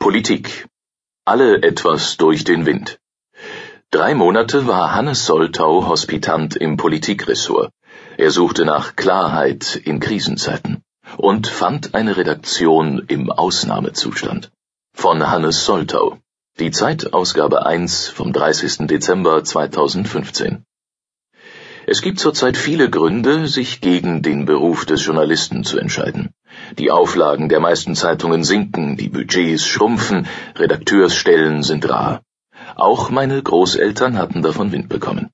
Politik. Alle etwas durch den Wind. Drei Monate war Hannes Soltau Hospitant im Politikressort. Er suchte nach Klarheit in Krisenzeiten und fand eine Redaktion im Ausnahmezustand. Von Hannes Soltau. Die Zeitausgabe 1 vom 30. Dezember 2015. Es gibt zurzeit viele Gründe, sich gegen den Beruf des Journalisten zu entscheiden. Die Auflagen der meisten Zeitungen sinken, die Budgets schrumpfen, Redakteursstellen sind rar. Auch meine Großeltern hatten davon Wind bekommen.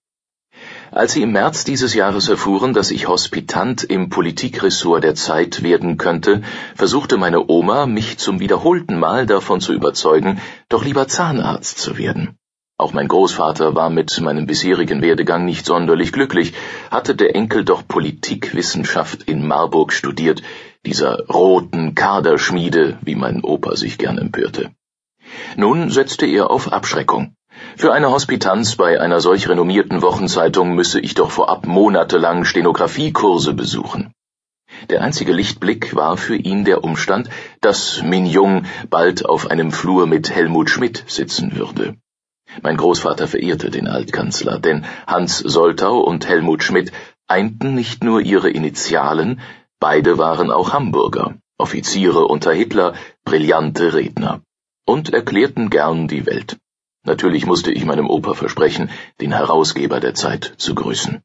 Als sie im März dieses Jahres erfuhren, dass ich Hospitant im Politikressort der Zeit werden könnte, versuchte meine Oma, mich zum wiederholten Mal davon zu überzeugen, doch lieber Zahnarzt zu werden. Auch mein Großvater war mit meinem bisherigen Werdegang nicht sonderlich glücklich, hatte der Enkel doch Politikwissenschaft in Marburg studiert, dieser roten Kaderschmiede, wie mein Opa sich gern empörte. Nun setzte er auf Abschreckung. Für eine Hospitanz bei einer solch renommierten Wochenzeitung müsse ich doch vorab monatelang Stenografiekurse besuchen. Der einzige Lichtblick war für ihn der Umstand, dass Min Jung bald auf einem Flur mit Helmut Schmidt sitzen würde. Mein Großvater verehrte den Altkanzler, denn Hans Soltau und Helmut Schmidt einten nicht nur ihre Initialen, beide waren auch Hamburger, Offiziere unter Hitler, brillante Redner und erklärten gern die Welt. Natürlich musste ich meinem Opa versprechen, den Herausgeber der Zeit zu grüßen.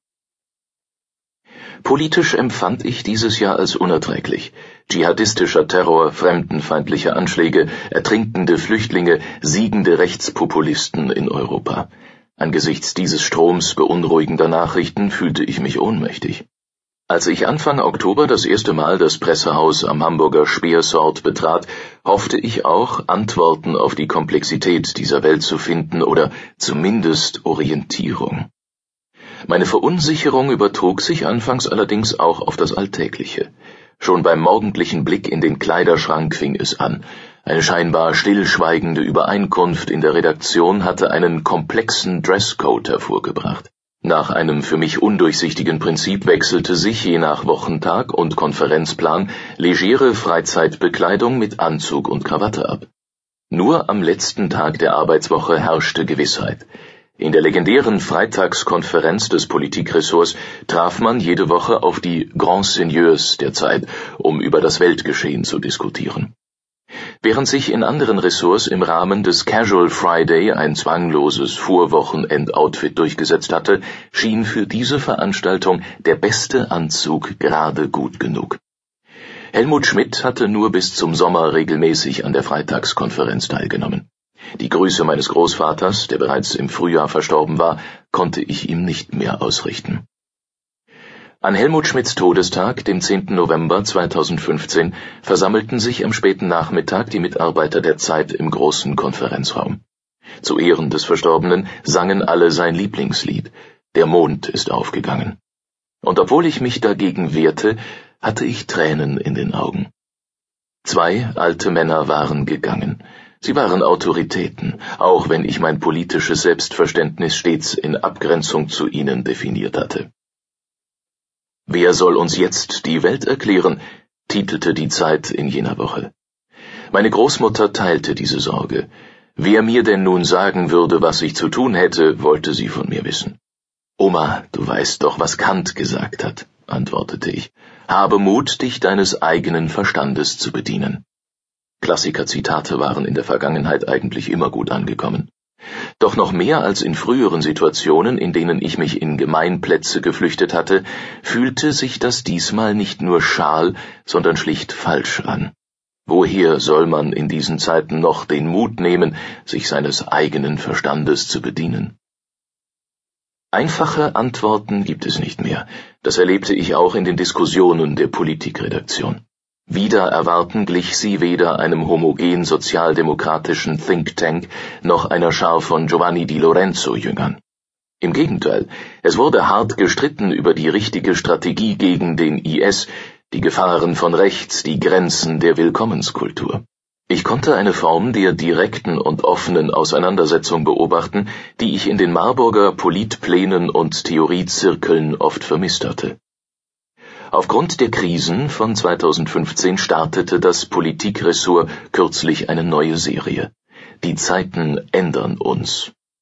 Politisch empfand ich dieses Jahr als unerträglich. Dschihadistischer Terror, fremdenfeindliche Anschläge, ertrinkende Flüchtlinge, siegende Rechtspopulisten in Europa. Angesichts dieses Stroms beunruhigender Nachrichten fühlte ich mich ohnmächtig. Als ich Anfang Oktober das erste Mal das Pressehaus am Hamburger Speersort betrat, hoffte ich auch, Antworten auf die Komplexität dieser Welt zu finden oder zumindest Orientierung. Meine Verunsicherung übertrug sich anfangs allerdings auch auf das Alltägliche. Schon beim morgendlichen Blick in den Kleiderschrank fing es an. Eine scheinbar stillschweigende Übereinkunft in der Redaktion hatte einen komplexen Dresscode hervorgebracht. Nach einem für mich undurchsichtigen Prinzip wechselte sich je nach Wochentag und Konferenzplan legere Freizeitbekleidung mit Anzug und Krawatte ab. Nur am letzten Tag der Arbeitswoche herrschte Gewissheit. In der legendären Freitagskonferenz des Politikressorts traf man jede Woche auf die Grands Seigneurs der Zeit, um über das Weltgeschehen zu diskutieren. Während sich in anderen Ressorts im Rahmen des Casual Friday ein zwangloses Vorwochenendoutfit durchgesetzt hatte, schien für diese Veranstaltung der beste Anzug gerade gut genug. Helmut Schmidt hatte nur bis zum Sommer regelmäßig an der Freitagskonferenz teilgenommen. Die Grüße meines Großvaters, der bereits im Frühjahr verstorben war, konnte ich ihm nicht mehr ausrichten. An Helmut Schmidts Todestag, dem 10. November 2015, versammelten sich am späten Nachmittag die Mitarbeiter der Zeit im großen Konferenzraum. Zu Ehren des Verstorbenen sangen alle sein Lieblingslied Der Mond ist aufgegangen. Und obwohl ich mich dagegen wehrte, hatte ich Tränen in den Augen. Zwei alte Männer waren gegangen, Sie waren Autoritäten, auch wenn ich mein politisches Selbstverständnis stets in Abgrenzung zu ihnen definiert hatte. Wer soll uns jetzt die Welt erklären? titelte die Zeit in jener Woche. Meine Großmutter teilte diese Sorge. Wer mir denn nun sagen würde, was ich zu tun hätte, wollte sie von mir wissen. Oma, du weißt doch, was Kant gesagt hat, antwortete ich. Habe Mut, dich deines eigenen Verstandes zu bedienen. Klassiker-Zitate waren in der Vergangenheit eigentlich immer gut angekommen. Doch noch mehr als in früheren Situationen, in denen ich mich in Gemeinplätze geflüchtet hatte, fühlte sich das diesmal nicht nur schal, sondern schlicht falsch an. Woher soll man in diesen Zeiten noch den Mut nehmen, sich seines eigenen Verstandes zu bedienen? Einfache Antworten gibt es nicht mehr. Das erlebte ich auch in den Diskussionen der Politikredaktion. Wider Erwarten glich sie weder einem homogen sozialdemokratischen Think Tank noch einer Schar von Giovanni di Lorenzo Jüngern. Im Gegenteil, es wurde hart gestritten über die richtige Strategie gegen den IS, die Gefahren von rechts, die Grenzen der Willkommenskultur. Ich konnte eine Form der direkten und offenen Auseinandersetzung beobachten, die ich in den Marburger Politplänen und Theoriezirkeln oft vermisst hatte. Aufgrund der Krisen von 2015 startete das Politikressort kürzlich eine neue Serie. Die Zeiten ändern uns